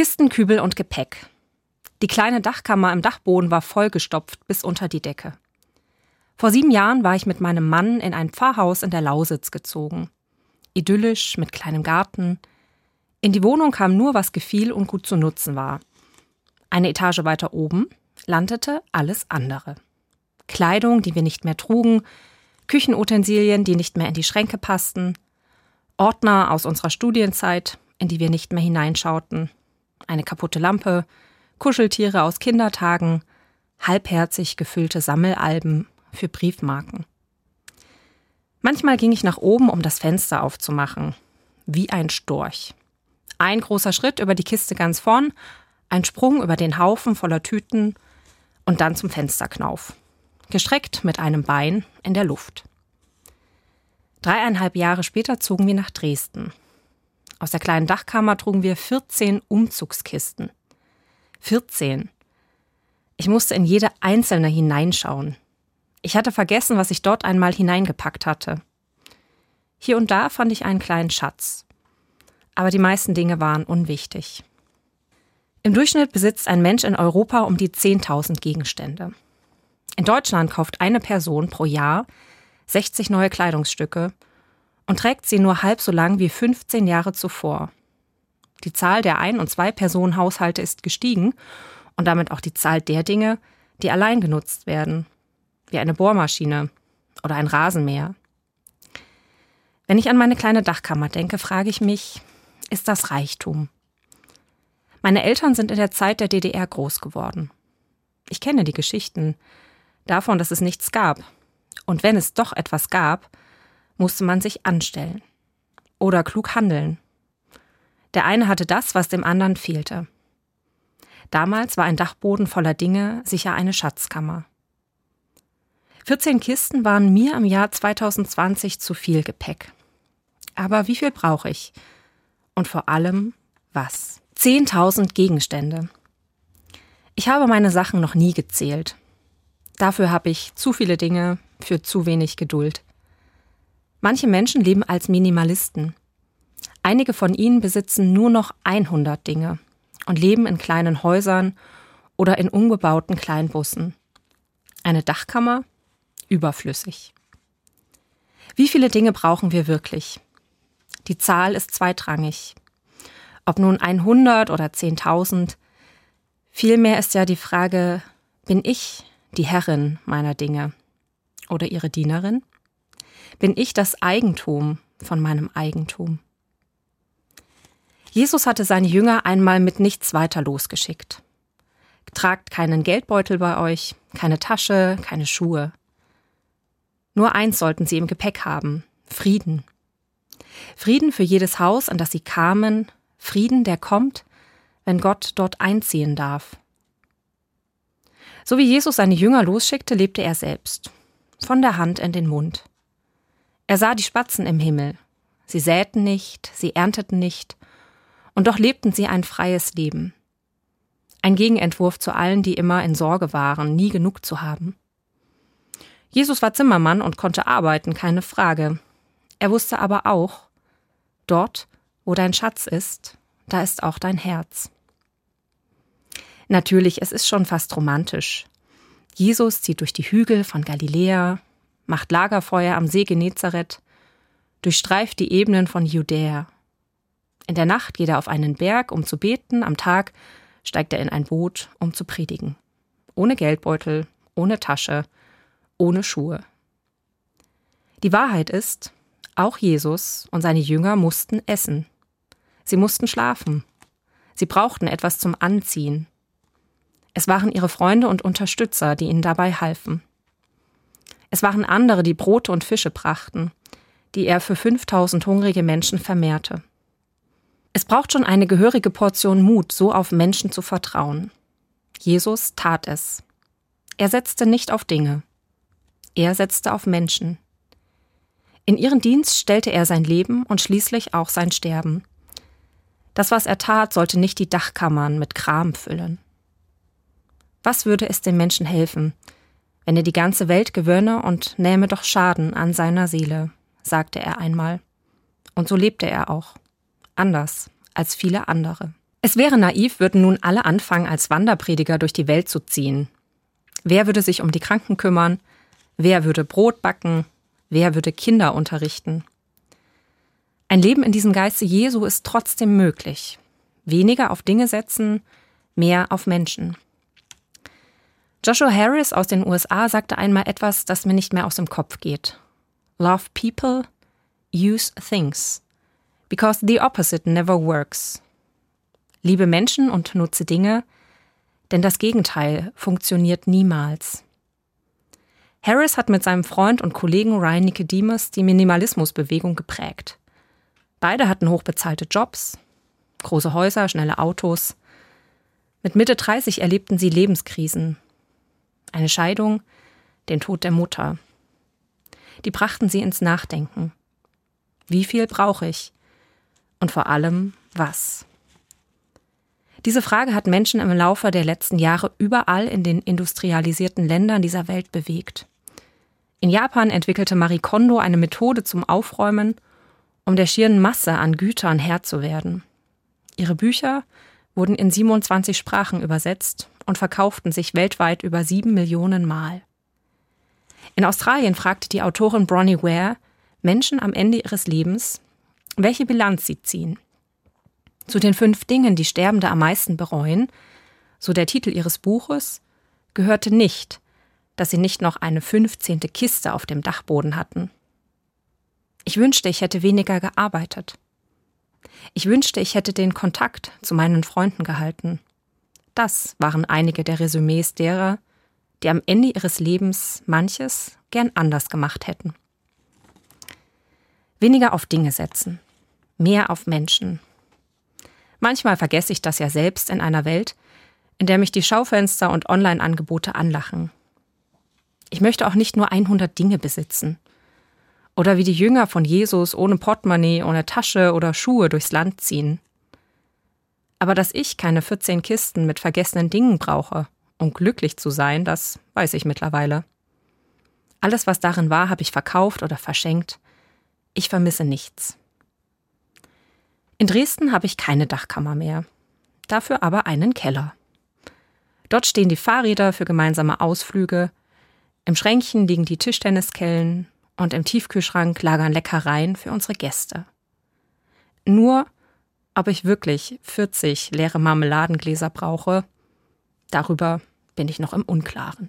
Kisten, Kübel und Gepäck. Die kleine Dachkammer im Dachboden war vollgestopft bis unter die Decke. Vor sieben Jahren war ich mit meinem Mann in ein Pfarrhaus in der Lausitz gezogen. Idyllisch, mit kleinem Garten. In die Wohnung kam nur, was gefiel und gut zu nutzen war. Eine Etage weiter oben landete alles andere. Kleidung, die wir nicht mehr trugen, Küchenutensilien, die nicht mehr in die Schränke passten, Ordner aus unserer Studienzeit, in die wir nicht mehr hineinschauten, eine kaputte Lampe, Kuscheltiere aus Kindertagen, halbherzig gefüllte Sammelalben für Briefmarken. Manchmal ging ich nach oben, um das Fenster aufzumachen, wie ein Storch. Ein großer Schritt über die Kiste ganz vorn, ein Sprung über den Haufen voller Tüten und dann zum Fensterknauf, gestreckt mit einem Bein in der Luft. Dreieinhalb Jahre später zogen wir nach Dresden. Aus der kleinen Dachkammer trugen wir 14 Umzugskisten. 14. Ich musste in jede einzelne hineinschauen. Ich hatte vergessen, was ich dort einmal hineingepackt hatte. Hier und da fand ich einen kleinen Schatz. Aber die meisten Dinge waren unwichtig. Im Durchschnitt besitzt ein Mensch in Europa um die 10.000 Gegenstände. In Deutschland kauft eine Person pro Jahr 60 neue Kleidungsstücke und trägt sie nur halb so lang wie 15 Jahre zuvor. Die Zahl der Ein- und Zwei-Personen-Haushalte ist gestiegen und damit auch die Zahl der Dinge, die allein genutzt werden, wie eine Bohrmaschine oder ein Rasenmäher. Wenn ich an meine kleine Dachkammer denke, frage ich mich, ist das Reichtum? Meine Eltern sind in der Zeit der DDR groß geworden. Ich kenne die Geschichten davon, dass es nichts gab. Und wenn es doch etwas gab, musste man sich anstellen oder klug handeln der eine hatte das, was dem anderen fehlte. Damals war ein Dachboden voller Dinge sicher eine Schatzkammer. 14 Kisten waren mir im Jahr 2020 zu viel Gepäck. Aber wie viel brauche ich? Und vor allem, was? 10.000 Gegenstände. Ich habe meine Sachen noch nie gezählt. Dafür habe ich zu viele Dinge für zu wenig Geduld. Manche Menschen leben als Minimalisten. Einige von ihnen besitzen nur noch 100 Dinge und leben in kleinen Häusern oder in umgebauten Kleinbussen. Eine Dachkammer? Überflüssig. Wie viele Dinge brauchen wir wirklich? Die Zahl ist zweitrangig. Ob nun 100 oder 10.000, vielmehr ist ja die Frage, bin ich die Herrin meiner Dinge oder ihre Dienerin? Bin ich das Eigentum von meinem Eigentum? Jesus hatte seine Jünger einmal mit nichts weiter losgeschickt. Tragt keinen Geldbeutel bei euch, keine Tasche, keine Schuhe. Nur eins sollten sie im Gepäck haben, Frieden. Frieden für jedes Haus, an das sie kamen, Frieden, der kommt, wenn Gott dort einziehen darf. So wie Jesus seine Jünger losschickte, lebte er selbst, von der Hand in den Mund. Er sah die Spatzen im Himmel. Sie säten nicht, sie ernteten nicht, und doch lebten sie ein freies Leben. Ein Gegenentwurf zu allen, die immer in Sorge waren, nie genug zu haben. Jesus war Zimmermann und konnte arbeiten, keine Frage. Er wusste aber auch, dort, wo dein Schatz ist, da ist auch dein Herz. Natürlich, es ist schon fast romantisch. Jesus zieht durch die Hügel von Galiläa, macht Lagerfeuer am See Genezareth, durchstreift die Ebenen von Judäa in der Nacht geht er auf einen Berg, um zu beten, am Tag steigt er in ein Boot, um zu predigen. Ohne Geldbeutel, ohne Tasche, ohne Schuhe. Die Wahrheit ist, auch Jesus und seine Jünger mussten essen. Sie mussten schlafen. Sie brauchten etwas zum Anziehen. Es waren ihre Freunde und Unterstützer, die ihnen dabei halfen. Es waren andere, die Brote und Fische brachten, die er für 5000 hungrige Menschen vermehrte. Es braucht schon eine gehörige Portion Mut, so auf Menschen zu vertrauen. Jesus tat es. Er setzte nicht auf Dinge. Er setzte auf Menschen. In ihren Dienst stellte er sein Leben und schließlich auch sein Sterben. Das, was er tat, sollte nicht die Dachkammern mit Kram füllen. Was würde es dem Menschen helfen, wenn er die ganze Welt gewönne und nähme doch Schaden an seiner Seele, sagte er einmal. Und so lebte er auch anders als viele andere. Es wäre naiv, würden nun alle anfangen, als Wanderprediger durch die Welt zu ziehen. Wer würde sich um die Kranken kümmern? Wer würde Brot backen? Wer würde Kinder unterrichten? Ein Leben in diesem Geiste Jesu ist trotzdem möglich. Weniger auf Dinge setzen, mehr auf Menschen. Joshua Harris aus den USA sagte einmal etwas, das mir nicht mehr aus dem Kopf geht. Love people, use things. Because the opposite never works. Liebe Menschen und nutze Dinge, denn das Gegenteil funktioniert niemals. Harris hat mit seinem Freund und Kollegen Ryan Nicodemus die Minimalismusbewegung geprägt. Beide hatten hochbezahlte Jobs, große Häuser, schnelle Autos. Mit Mitte 30 erlebten sie Lebenskrisen. Eine Scheidung, den Tod der Mutter. Die brachten sie ins Nachdenken. Wie viel brauche ich? Und vor allem, was? Diese Frage hat Menschen im Laufe der letzten Jahre überall in den industrialisierten Ländern dieser Welt bewegt. In Japan entwickelte Marie Kondo eine Methode zum Aufräumen, um der schieren Masse an Gütern Herr zu werden. Ihre Bücher wurden in 27 Sprachen übersetzt und verkauften sich weltweit über sieben Millionen Mal. In Australien fragte die Autorin Bronnie Ware Menschen am Ende ihres Lebens, welche Bilanz sie ziehen. Zu den fünf Dingen, die Sterbende am meisten bereuen, so der Titel ihres Buches, gehörte nicht, dass sie nicht noch eine fünfzehnte Kiste auf dem Dachboden hatten. Ich wünschte, ich hätte weniger gearbeitet. Ich wünschte, ich hätte den Kontakt zu meinen Freunden gehalten. Das waren einige der Resümees derer, die am Ende ihres Lebens manches gern anders gemacht hätten. Weniger auf Dinge setzen, mehr auf Menschen, Manchmal vergesse ich das ja selbst in einer Welt, in der mich die Schaufenster und Online-Angebote anlachen. Ich möchte auch nicht nur 100 Dinge besitzen. Oder wie die Jünger von Jesus ohne Portemonnaie, ohne Tasche oder Schuhe durchs Land ziehen. Aber dass ich keine 14 Kisten mit vergessenen Dingen brauche, um glücklich zu sein, das weiß ich mittlerweile. Alles, was darin war, habe ich verkauft oder verschenkt. Ich vermisse nichts. In Dresden habe ich keine Dachkammer mehr, dafür aber einen Keller. Dort stehen die Fahrräder für gemeinsame Ausflüge, im Schränkchen liegen die Tischtenniskellen und im Tiefkühlschrank lagern Leckereien für unsere Gäste. Nur, ob ich wirklich 40 leere Marmeladengläser brauche, darüber bin ich noch im Unklaren.